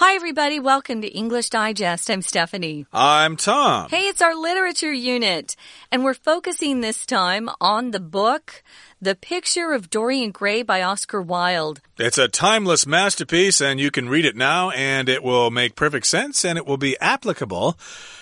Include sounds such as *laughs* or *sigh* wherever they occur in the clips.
Hi, everybody. Welcome to English Digest. I'm Stephanie. I'm Tom. Hey, it's our literature unit, and we're focusing this time on the book, The Picture of Dorian Gray by Oscar Wilde. It's a timeless masterpiece, and you can read it now, and it will make perfect sense, and it will be applicable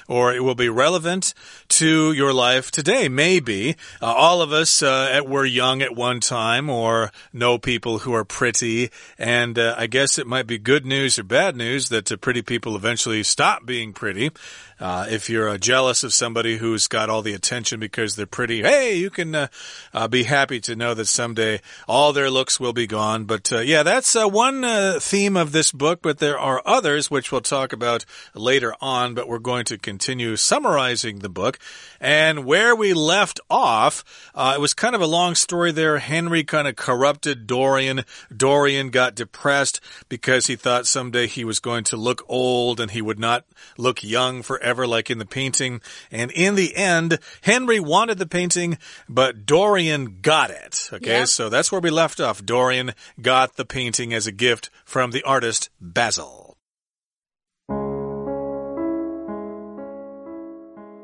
or it will be relevant to your life today. Maybe uh, all of us uh, were young at one time or know people who are pretty, and uh, I guess it might be good news or bad news that uh, pretty people eventually stop being pretty. Uh, if you're uh, jealous of somebody who's got all the attention because they're pretty, hey, you can uh, uh be happy to know that someday all their looks will be gone. But uh, yeah, that's uh, one theme of this book, but there are others which we'll talk about later on. But we're going to continue summarizing the book. And where we left off, it was kind of a long story there. Henry kind of corrupted Dorian. Dorian got depressed because he thought someday he was going to look old and he would not look young forever forever, like in the painting. And in the end, Henry wanted the painting, but Dorian got it. Okay, yep. so that's where we left off. Dorian got the painting as a gift from the artist Basil.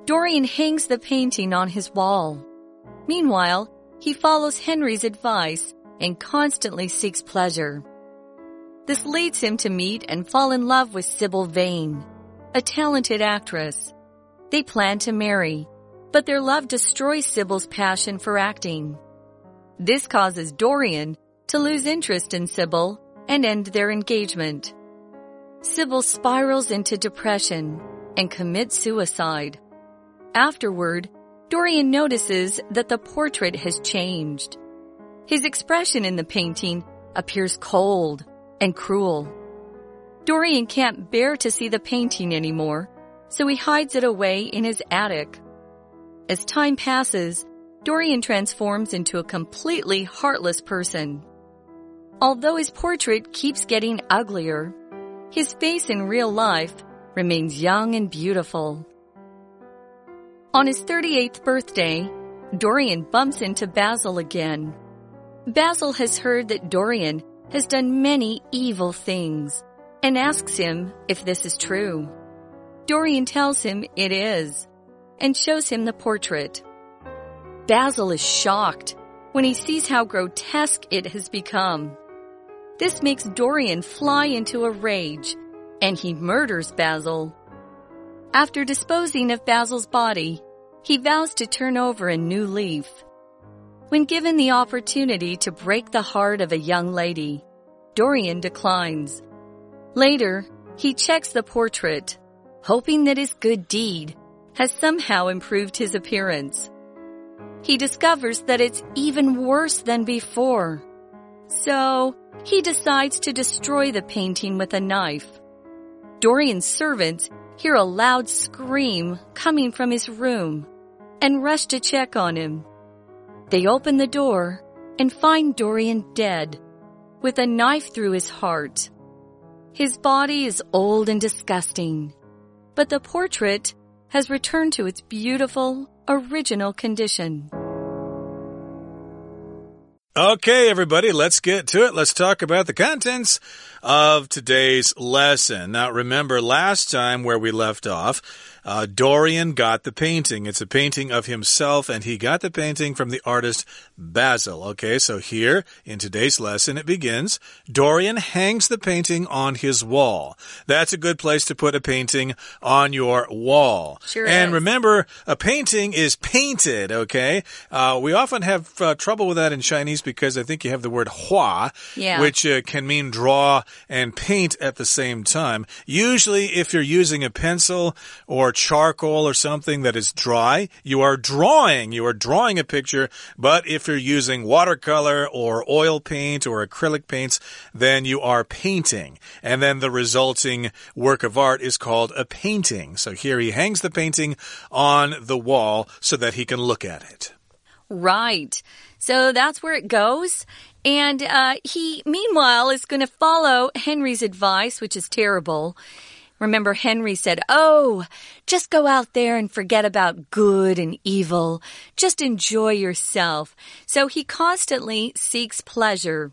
Dorian hangs the painting on his wall. Meanwhile, he follows Henry's advice and constantly seeks pleasure. This leads him to meet and fall in love with Sybil Vane a talented actress. They plan to marry, but their love destroys Sybil's passion for acting. This causes Dorian to lose interest in Sybil and end their engagement. Sybil spirals into depression and commits suicide. Afterward, Dorian notices that the portrait has changed. His expression in the painting appears cold and cruel. Dorian can't bear to see the painting anymore, so he hides it away in his attic. As time passes, Dorian transforms into a completely heartless person. Although his portrait keeps getting uglier, his face in real life remains young and beautiful. On his 38th birthday, Dorian bumps into Basil again. Basil has heard that Dorian has done many evil things and asks him if this is true. Dorian tells him it is and shows him the portrait. Basil is shocked when he sees how grotesque it has become. This makes Dorian fly into a rage and he murders Basil. After disposing of Basil's body, he vows to turn over a new leaf. When given the opportunity to break the heart of a young lady, Dorian declines. Later, he checks the portrait, hoping that his good deed has somehow improved his appearance. He discovers that it's even worse than before. So, he decides to destroy the painting with a knife. Dorian's servants hear a loud scream coming from his room and rush to check on him. They open the door and find Dorian dead, with a knife through his heart. His body is old and disgusting, but the portrait has returned to its beautiful, original condition. Okay, everybody, let's get to it. Let's talk about the contents of today's lesson. Now, remember last time where we left off, uh, Dorian got the painting. It's a painting of himself, and he got the painting from the artist Basil. Okay, so here in today's lesson, it begins Dorian hangs the painting on his wall. That's a good place to put a painting on your wall. Sure and is. remember, a painting is painted, okay? Uh, we often have uh, trouble with that in Chinese because I think you have the word hua, yeah. which uh, can mean draw and paint at the same time. Usually, if you're using a pencil or charcoal or something that is dry, you are drawing. You are drawing a picture. But if you're using watercolor or oil paint or acrylic paints, then you are painting. And then the resulting work of art is called a painting. So here he hangs the painting on the wall so that he can look at it. Right. So that's where it goes. And uh, he, meanwhile, is going to follow Henry's advice, which is terrible. Remember, Henry said, Oh, just go out there and forget about good and evil. Just enjoy yourself. So he constantly seeks pleasure.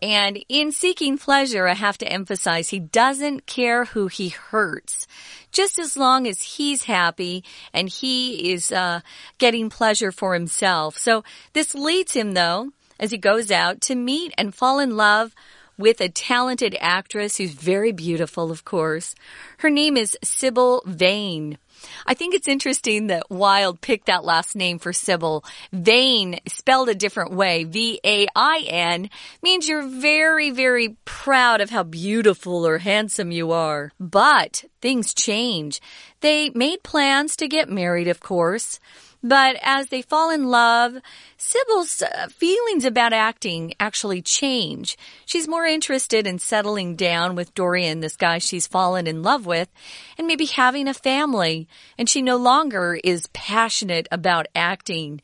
And in seeking pleasure, I have to emphasize he doesn't care who he hurts. Just as long as he's happy and he is uh, getting pleasure for himself. So this leads him, though, as he goes out to meet and fall in love with a talented actress who's very beautiful, of course. Her name is Sybil Vane. I think it's interesting that Wilde picked that last name for Sybil. Vain, spelled a different way, V-A-I-N, means you're very, very proud of how beautiful or handsome you are. But things change. They made plans to get married, of course. But as they fall in love, Sybil's uh, feelings about acting actually change. She's more interested in settling down with Dorian, this guy she's fallen in love with, and maybe having a family. And she no longer is passionate about acting.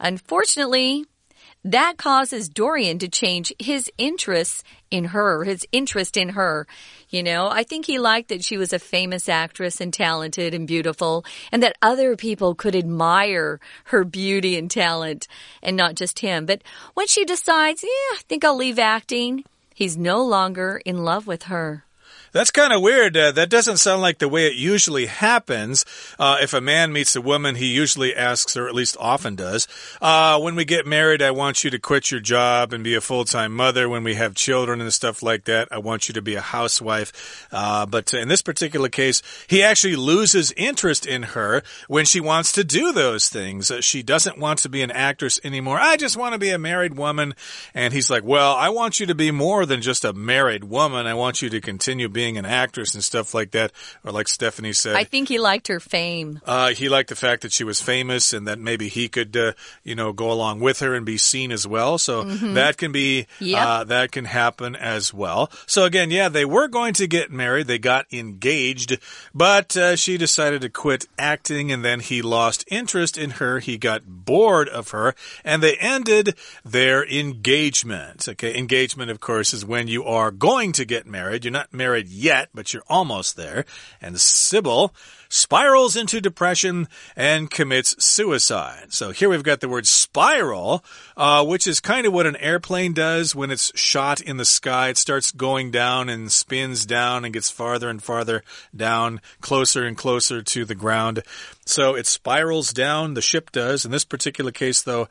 Unfortunately, that causes Dorian to change his interests in her, his interest in her. You know, I think he liked that she was a famous actress and talented and beautiful and that other people could admire her beauty and talent and not just him. But when she decides, yeah, I think I'll leave acting, he's no longer in love with her. That's kind of weird. Uh, that doesn't sound like the way it usually happens. Uh, if a man meets a woman, he usually asks, or at least often does, uh, when we get married, I want you to quit your job and be a full time mother. When we have children and stuff like that, I want you to be a housewife. Uh, but in this particular case, he actually loses interest in her when she wants to do those things. Uh, she doesn't want to be an actress anymore. I just want to be a married woman. And he's like, well, I want you to be more than just a married woman. I want you to continue being being an actress and stuff like that. Or like Stephanie said, I think he liked her fame. Uh, he liked the fact that she was famous and that maybe he could, uh, you know, go along with her and be seen as well. So mm -hmm. that can be, yep. uh, that can happen as well. So again, yeah, they were going to get married. They got engaged, but uh, she decided to quit acting and then he lost interest in her. He got bored of her and they ended their engagement. Okay. Engagement, of course, is when you are going to get married. You're not married yet, but you're almost there. And Sybil spirals into depression and commits suicide. So here we've got the word spiral, uh, which is kind of what an airplane does when it's shot in the sky. It starts going down and spins down and gets farther and farther down, closer and closer to the ground. So it spirals down, the ship does. In this particular case, though,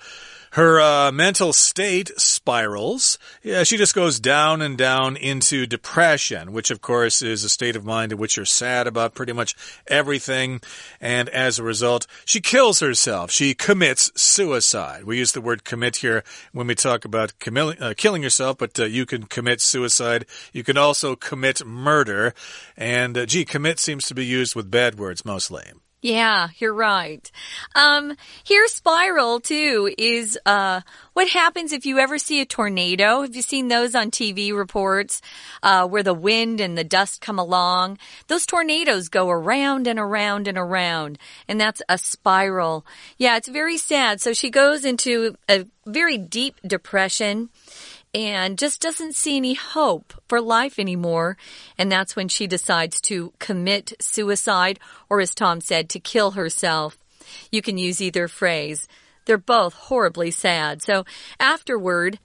her uh, mental state spirals. Yeah, she just goes down and down into depression, which of course is a state of mind in which you're sad about pretty much everything. And as a result, she kills herself. She commits suicide. We use the word commit here when we talk about uh, killing yourself, but uh, you can commit suicide. You can also commit murder. And uh, gee, commit seems to be used with bad words mostly. Yeah, you're right. Um, here, spiral too is uh, what happens if you ever see a tornado. Have you seen those on TV reports uh, where the wind and the dust come along? Those tornadoes go around and around and around, and that's a spiral. Yeah, it's very sad. So she goes into a very deep depression and just doesn't see any hope for life anymore. And that's when she decides to commit suicide, or as Tom said, to kill herself. You can use either phrase. They're both horribly sad. So afterward,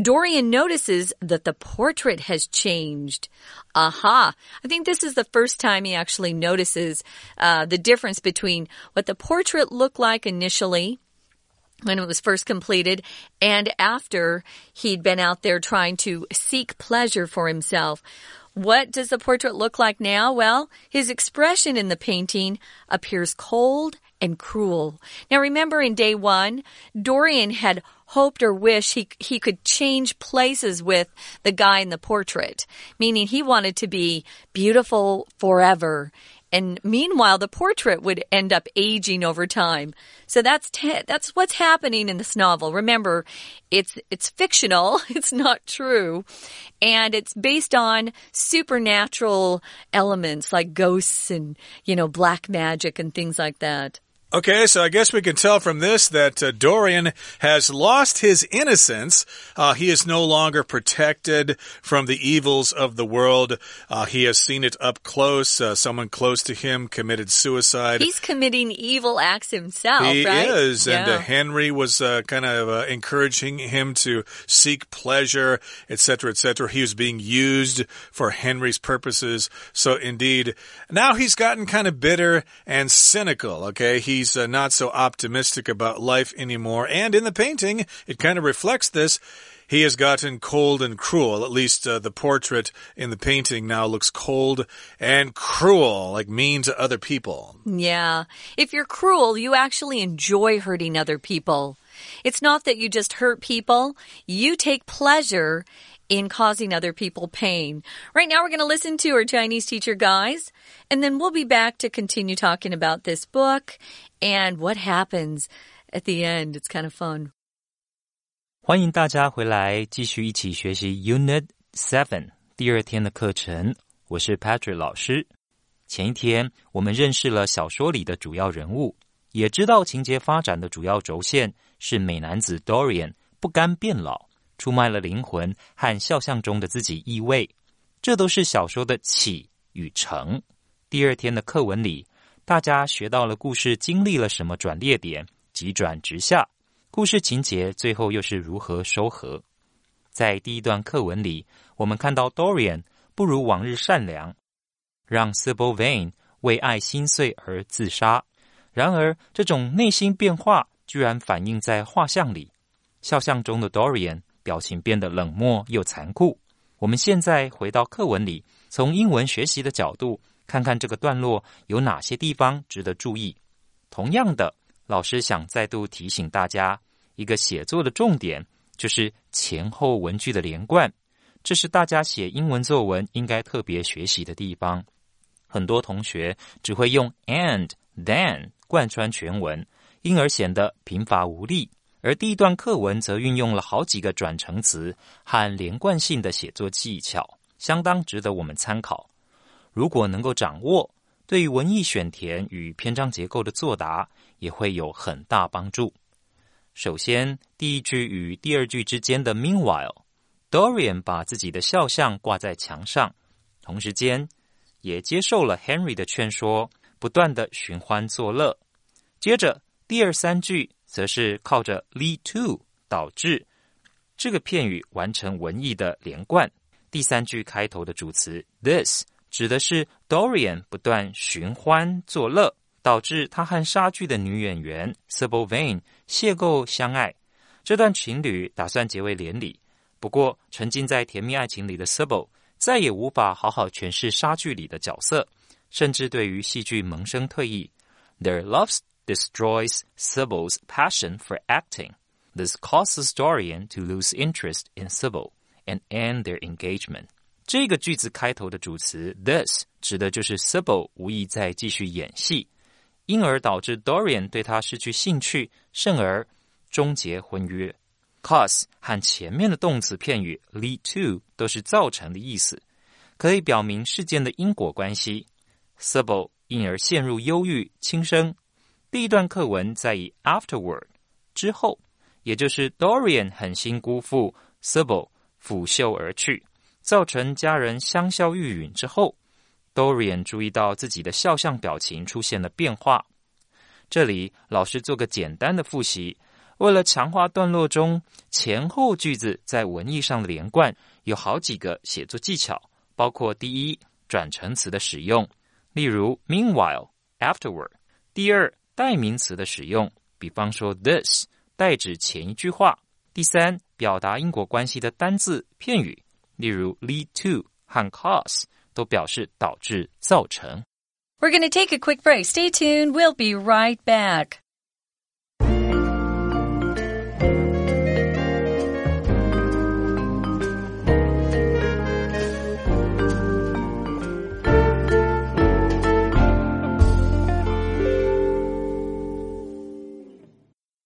Dorian notices that the portrait has changed. Aha. I think this is the first time he actually notices uh, the difference between what the portrait looked like initially when it was first completed and after he'd been out there trying to seek pleasure for himself. What does the portrait look like now? Well, his expression in the painting appears cold and cruel. Now remember in day one, Dorian had hoped or wished he, he could change places with the guy in the portrait, meaning he wanted to be beautiful forever and meanwhile, the portrait would end up aging over time. So that's that's what's happening in this novel. Remember, it's it's fictional. *laughs* It's not true, and it's based on supernatural elements like ghosts and you know black magic and things like that. Okay, so I guess we can tell from this that uh, Dorian has lost his innocence. Uh, he is no longer protected from the evils of the world. Uh, he has seen it up close. Uh, someone close to him committed suicide. He's committing evil acts himself, he right? is. And uh, Henry was uh, kind of uh, encouraging him to seek pleasure, etc., etc. He was being used for Henry's purposes. So, indeed, now he's gotten kind of bitter and cynical, okay? He's uh, not so optimistic about life anymore. And in the painting, it kind of reflects this. He has gotten cold and cruel. At least uh, the portrait in the painting now looks cold and cruel, like mean to other people. Yeah. If you're cruel, you actually enjoy hurting other people. It's not that you just hurt people, you take pleasure in causing other people pain. Right now, we're going to listen to our Chinese teacher, guys, and then we'll be back to continue talking about this book and what happens at the end. It's kind of fun. 欢迎大家回来，继续一起学习 Unit Seven 第二天的课程。我是 Patrick 老师。前一天我们认识了小说里的主要人物，也知道情节发展的主要轴线 是美男子 Dorian 不甘变老，出卖了灵魂和肖像中的自己意味。这都是小说的起与成。第二天的课文里，大家学到了故事经历了什么转捩点，急转直下。故事情节最后又是如何收合？在第一段课文里，我们看到 Dorian 不如往日善良，让 Sybil Vane 为爱心碎而自杀。然而，这种内心变化居然反映在画像里。肖像中的 Dorian 表情变得冷漠又残酷。我们现在回到课文里，从英文学习的角度看看这个段落有哪些地方值得注意。同样的，老师想再度提醒大家，一个写作的重点就是前后文句的连贯，这是大家写英文作文应该特别学习的地方。很多同学只会用 and、then 贯穿全文，因而显得贫乏无力。而第一段课文则运用了好几个转成词和连贯性的写作技巧，相当值得我们参考。如果能够掌握，对于文艺选填与篇章结构的作答也会有很大帮助。首先，第一句与第二句之间的 Meanwhile，Dorian 把自己的肖像挂在墙上，同时间也接受了 Henry 的劝说，不断的寻欢作乐。接着，第二三句则是靠着 lead to 导致这个片语完成文艺的连贯。第三句开头的主词 this 指的是 Dorian 不断寻欢作乐，导致他和莎剧的女演员 Sybil Vane 邂逅相爱。这段情侣打算结为连理，不过沉浸在甜蜜爱情里的 Sybil 再也无法好好诠释莎剧里的角色，甚至对于戏剧萌生退役。Their love destroys Sybil's passion for acting. This causes Dorian to lose interest in Sybil and end their engagement. 这个句子开头的主词 this 指的就是 Sybil 无意再继续演戏，因而导致 Dorian 对他失去兴趣，甚而终结婚约。cause 和前面的动词片语 lead to 都是造成的意思，可以表明事件的因果关系。Sybil 因而陷入忧郁轻生。 第一段课文在以 afterward 之后，也就是 Dorian 狠心辜负 Sybil 拂袖而去，造成家人香消玉殒之后，Dorian 注意到自己的肖像表情出现了变化。这里老师做个简单的复习，为了强化段落中前后句子在文意上连贯，有好几个写作技巧，包括第一，转成词的使用，例如 meanwhile、afterward；第二，代名词的使用，比方说 this 代指前一句话；第三，表达因果关系的单字片语，例如 lead to 和 cause 都表示导致、造成。 We're going to take a quick break. Stay tuned. We'll be right back.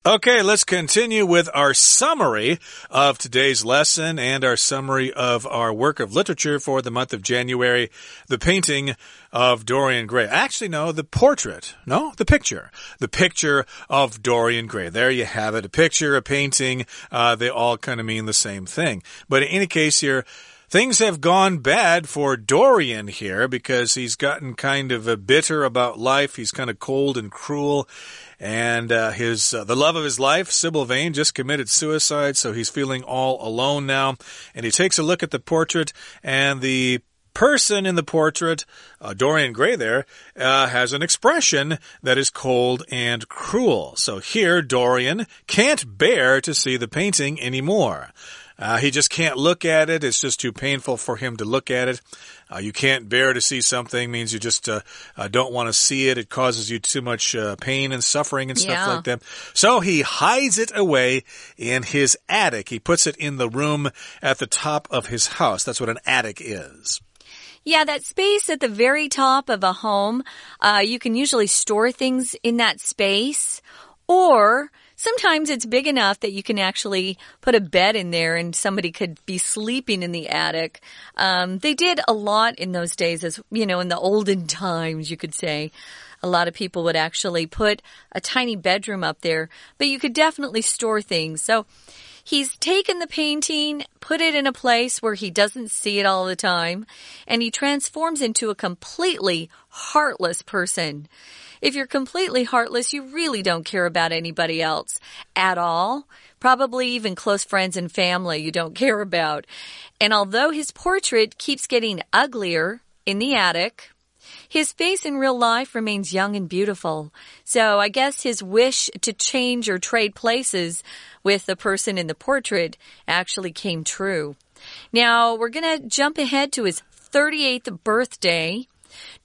Okay, let's continue with our summary of today's lesson and our summary of our work of literature for the month of January, the painting of Dorian Gray. Actually, no, the portrait. No, the picture. The picture of Dorian Gray. There you have it. A picture, a painting. Uh, they all kind of mean the same thing. But in any case here, Things have gone bad for Dorian here because he's gotten kind of bitter about life. He's kind of cold and cruel. And uh, his uh, the love of his life, Sybil Vane, just committed suicide, so he's feeling all alone now. And he takes a look at the portrait, and the person in the portrait, uh, Dorian Gray there, uh, has an expression that is cold and cruel. So here, Dorian can't bear to see the painting anymore. Uh, he just can't look at it. It's just too painful for him to look at it. Uh, you can't bear to see something means you just uh, uh don't want to see it. It causes you too much uh, pain and suffering and stuff yeah. like that. So he hides it away in his attic. He puts it in the room at the top of his house. That's what an attic is. Yeah, that space at the very top of a home, uh, you can usually store things in that space or Sometimes it's big enough that you can actually put a bed in there and somebody could be sleeping in the attic. Um, they did a lot in those days, as you know, in the olden *laughs* times, you could say. A lot of people would actually put a tiny bedroom up there, but you could definitely store things. So he's taken the painting, put it in a place where he doesn't see it all the time, and he transforms into a completely heartless person. If you're completely heartless, you really don't care about anybody else at all. Probably even close friends and family you don't care about. And although his portrait keeps getting uglier in the attic, his face in real life remains young and beautiful. So I guess his wish to change or trade places with the person in the portrait actually came true. Now we're going to jump ahead to his 38th birthday.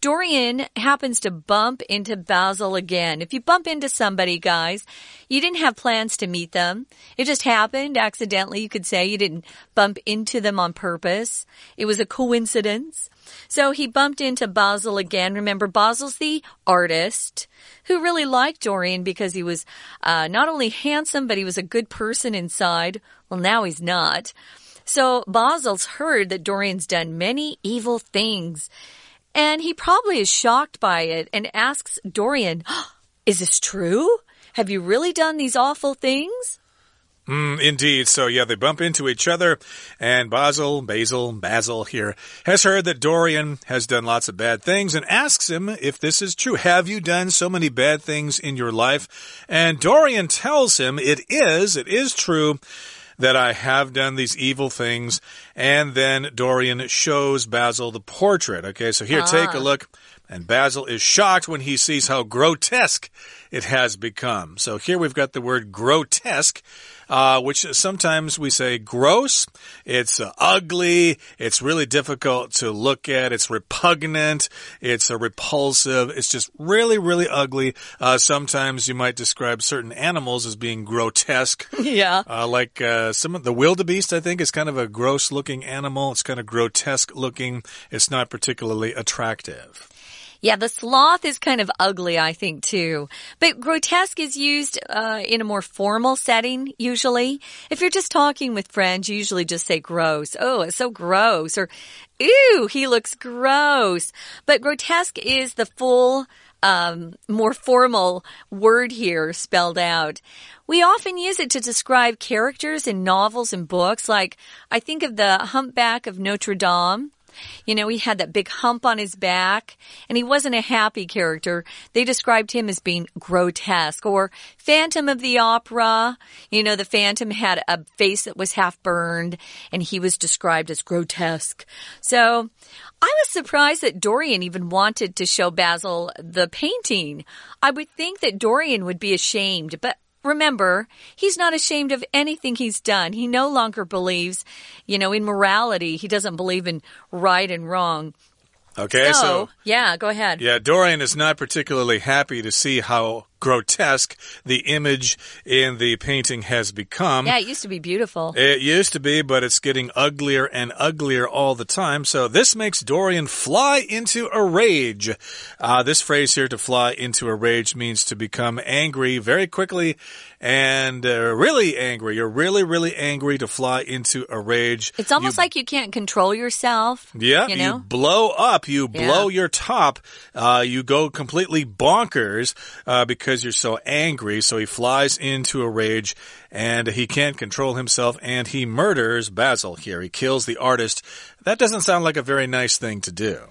Dorian happens to bump into Basil again. If you bump into somebody, guys, you didn't have plans to meet them. It just happened accidentally. You could say you didn't bump into them on purpose. It was a coincidence. So he bumped into Basil again. Remember, Basil's the artist who really liked Dorian because he was uh, not only handsome, but he was a good person inside. Well, now he's not. So Basil's heard that Dorian's done many evil things. And he probably is shocked by it and asks Dorian, *gasps* Is this true? Have you really done these awful things? Mm, indeed. So, yeah, they bump into each other, and Basil, Basil, Basil here has heard that Dorian has done lots of bad things and asks him if this is true. Have you done so many bad things in your life? And Dorian tells him it is, it is true that I have done these evil things. And then Dorian shows Basil the portrait. Okay, so here, ah. take a ah. look. And Basil is shocked when he sees how grotesque it has become. So here we've got the word grotesque uh, which sometimes we say gross. It's uh, ugly. It's really difficult to look at. It's repugnant. It's uh, repulsive. It's just really, really ugly. Uh, sometimes you might describe certain animals as being grotesque. *laughs* Yeah. Uh, like uh, some of the wildebeest, I think, is kind of a gross looking animal. It's kind of grotesque looking. It's not particularly attractive. Yeah, the sloth is kind of ugly, I think, too. But grotesque is used uh, in a more formal setting, usually. If you're just talking with friends, you usually just say gross. Oh, it's so gross. Or, ew, he looks gross. But grotesque is the full, um, more formal word here spelled out. We often use it to describe characters in novels and books. Like, I think of the Humpback of Notre Dame. You know, he had that big hump on his back and he wasn't a happy character. They described him as being grotesque or Phantom of the Opera. You know, the Phantom had a face that was half burned and he was described as grotesque. So I was surprised that Dorian even wanted to show Basil the painting. I would think that Dorian would be ashamed, but Remember, he's not ashamed of anything he's done. He no longer believes, you know, in morality. He doesn't believe in right and wrong. Okay, so, so, yeah, go ahead. Yeah, Dorian is not particularly happy to see how grotesque the image in the painting has become. Yeah, it used to be beautiful. It used to be, but it's getting uglier and uglier all the time. So this makes Dorian fly into a rage. Uh, this phrase here, to fly into a rage, means to become angry very quickly and uh, really angry. You're really, really angry to fly into a rage. It's almost you, like you can't control yourself. Yeah, you, know? you blow up, you blow Yeah. your top, uh, you go completely bonkers uh, because you're so angry. So he flies into a rage and he can't control himself and he murders Basil here. He kills the artist. That doesn't sound like a very nice thing to do.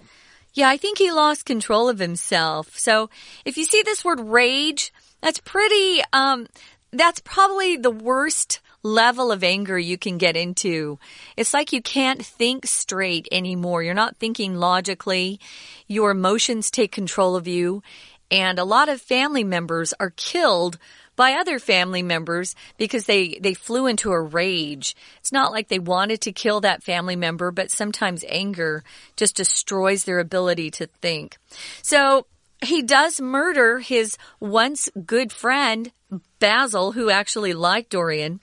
Yeah, I think he lost control of himself. So if you see this word rage, that's pretty, um, that's probably the worst level of anger you can get into. It's like you can't think straight anymore. You're not thinking logically. Your emotions take control of you. And a lot of family members are killed by other family members because they, they flew into a rage. It's not like they wanted to kill that family member, but sometimes anger just destroys their ability to think. So he does murder his once good friend, Basil, who actually liked Dorian.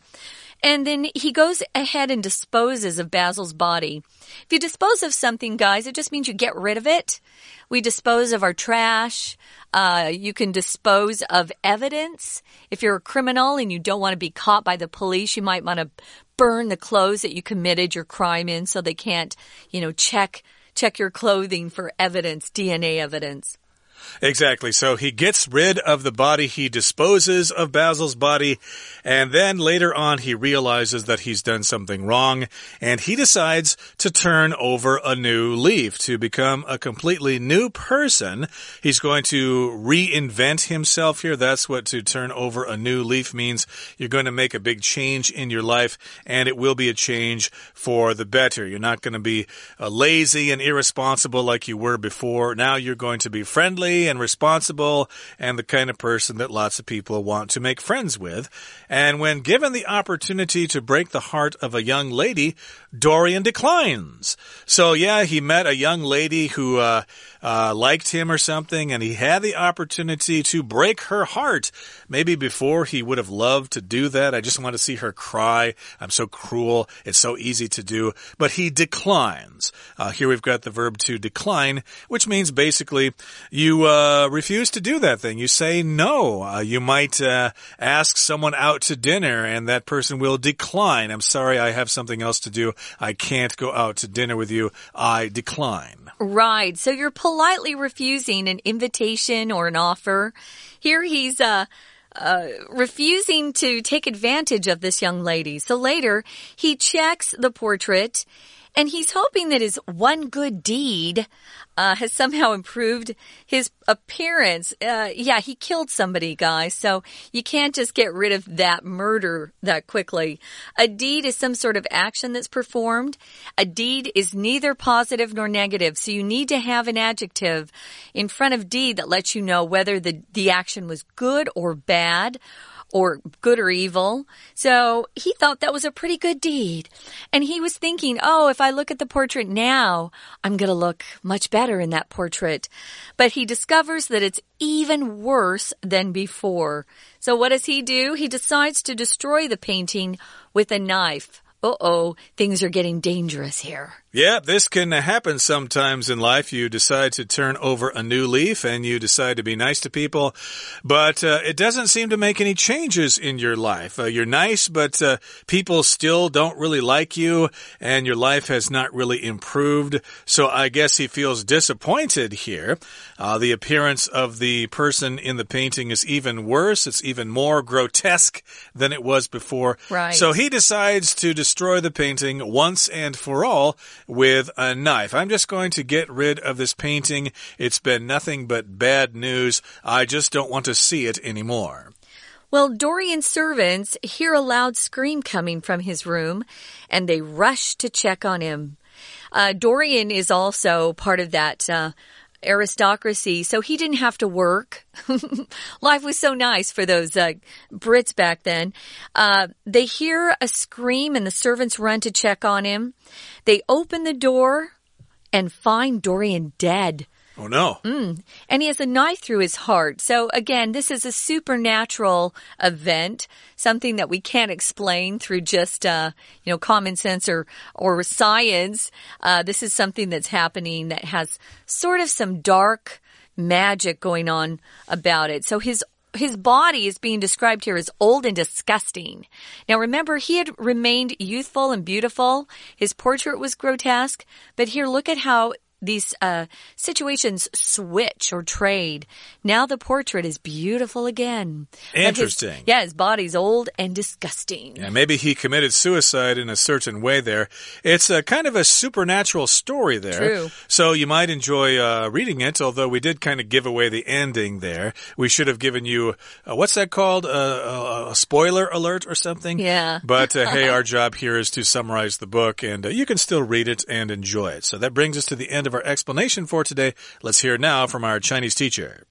And then he goes ahead and disposes of Basil's body. If you dispose of something, guys, it just means you get rid of it. We dispose of our trash. Uh, you can dispose of evidence. If you're a criminal and you don't want to be caught by the police, you might want to burn the clothes that you committed your crime in so they can't, you know, check, check your clothing for evidence, DNA evidence. Exactly. So he gets rid of the body, he disposes of Basil's body, and then later on he realizes that he's done something wrong, and he decides to turn over a new leaf to become a completely new person. He's going to reinvent himself here. That's what to turn over a new leaf means. You're going to make a big change in your life, and it will be a change for the better. You're not going to be uh, lazy and irresponsible like you were before. Now you're going to be friendly and responsible and the kind of person that lots of people want to make friends with. And when given the opportunity to break the heart of a young lady, Dorian declines. So yeah, he met a young lady who uh, uh, liked him or something, and he had the opportunity to break her heart. Maybe before he would have loved to do that. I just want to see her cry. I'm so cruel. It's so easy to do. But he declines. Uh, here we've got the verb to decline, which means basically you uh, refuse to do that thing. You say no. Uh, you might uh, ask someone out to dinner, and that person will decline. I'm sorry, I have something else to do. I can't go out to dinner with you. I decline. Right. So you're politely refusing an invitation or an offer. Here he's, uh, uh, refusing to take advantage of this young lady. So later, he checks the portrait and he's hoping that his one good deed uh, has somehow improved his appearance. Uh, yeah, he killed somebody, guys. So you can't just get rid of that murder that quickly. A deed is some sort of action that's performed. A deed is neither positive nor negative. So you need to have an adjective in front of deed that lets you know whether the, the action was good or bad or good or evil. So he thought that was a pretty good deed. And he was thinking, oh, if I look at the portrait now, I'm going to look much better in that portrait. But he discovers that it's even worse than before. So what does he do? He decides to destroy the painting with a knife. Uh oh, things are getting dangerous here. Yeah, this can happen sometimes in life. You decide to turn over a new leaf and you decide to be nice to people, but uh, it doesn't seem to make any changes in your life. Uh, you're nice, but uh, people still don't really like you and your life has not really improved. So I guess he feels disappointed here. Uh, the appearance of the person in the painting is even worse. It's even more grotesque than it was before. Right. So he decides to destroy the painting once and for all with a knife. I'm just going to get rid of this painting. It's been nothing but bad news. I just don't want to see it anymore. Well, Dorian's servants hear a loud scream coming from his room and they rush to check on him. Uh, Dorian is also part of that uh, aristocracy, so he didn't have to work. *laughs* Life was so nice for those uh, Brits back then. Uh, they hear a scream and the servants run to check on him. They open the door and find Dorian dead. Oh, no. Mm. And he has a knife through his heart. So, again, this is a supernatural event, something that we can't explain through just, uh, you know, common sense or, or science. Uh, this is something that's happening that has sort of some dark magic going on about it. So his his body is being described here as old and disgusting. Now remember, he had remained youthful and beautiful. His portrait was grotesque, but here look at how these uh, situations switch or trade. Now the portrait is beautiful again. Interesting. His, yeah, his body's old and disgusting. Yeah, maybe he committed suicide in a certain way there. It's a kind of a supernatural story there. True. So you might enjoy uh, reading it, although we did kind of give away the ending there. We should have given you, uh, what's that called? Uh, a spoiler alert or something? Yeah. *laughs* But uh, hey, our job here is to summarize the book, and uh, you can still read it and enjoy it. So that brings us to the end of of our explanation for today. Let's hear now from our Chinese teacher.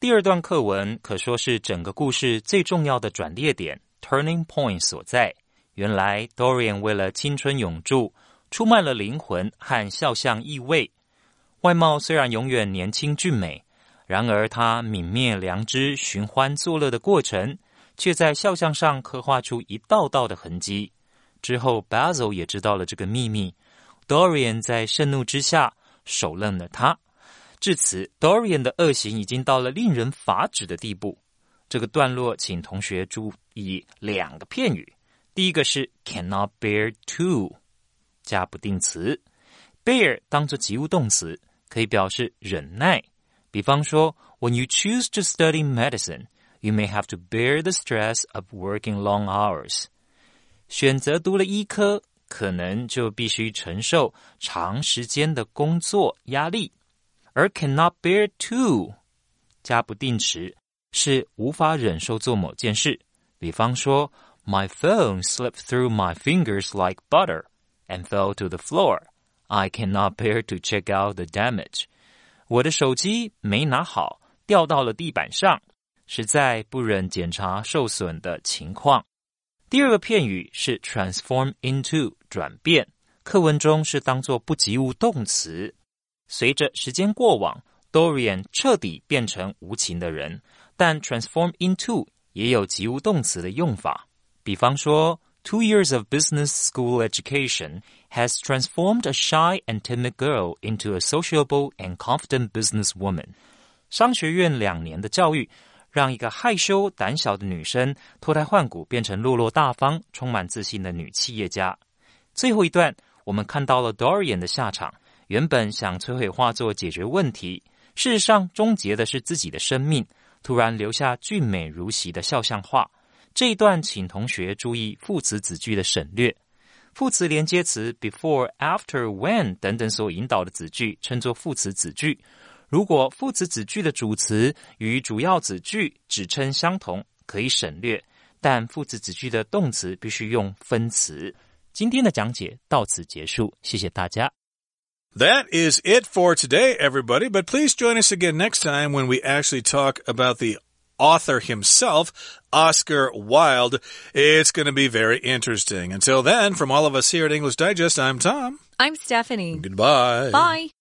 第二段课文可说是整个故事最重要的转捩点 （turning point） 所在。原来 Dorian 为了青春永驻，出卖了灵魂和肖像意味。外貌虽然永远年轻俊美，然而他泯灭良知、寻欢作乐的过程，却在肖像上刻画出一道道的痕迹。之后，Basil 也知道了这个秘密。 Dorian 在盛怒之下手刃了他。至此，Dorian 的恶行已经到了令人发指的地步。这个段落，请同学注意两个片语。第一个是 cannot bear to，加不定词。bear 当做及物动词，可以表示忍耐。比方说，When you choose to study medicine, you may have to bear the stress of working long hours。选择读了医科。可能就必须承受长时间的工作压力，而 cannot bear to 加不定词是无法忍受做某件事。比方说，My phone slipped through my fingers like butter and fell to the floor. I cannot bear to check out the damage. 我的手机没拿好，掉到了地板上，实在不忍检查受损的情况。 第二个片语是 transform into 转变，课文中是当做不及物动词。随着时间过往，Dorian 彻底变成无情的人，但 transform into 也有及物动词的用法。比方说，Two years of business school education has transformed a shy and timid girl into a sociable and confident businesswoman。商学院两年的教育。 让一个害羞胆小的女生脱胎换骨，变成落落大方、充满自信的女企业家。最后一段，我们看到了 Dorian 的下场。原本想摧毁画作解决问题，事实上终结的是自己的生命。突然留下俊美如洗的肖像画。这一段，请同学注意副词子句的省略，副词连接词 before、after、when 等等所引导的子句称作副词子句。如果副词子句的主词与主要子句指称相同，可以省略；但副词子句的动词必须用分词。今天的讲解到此结束，谢谢大家。That is it for today, everybody. But please join us again next time when we actually talk about the author himself, Oscar Wilde. It's going to be very interesting. Until then, from all of us here at English Digest, I'm Tom. I'm Stephanie. Goodbye. Bye.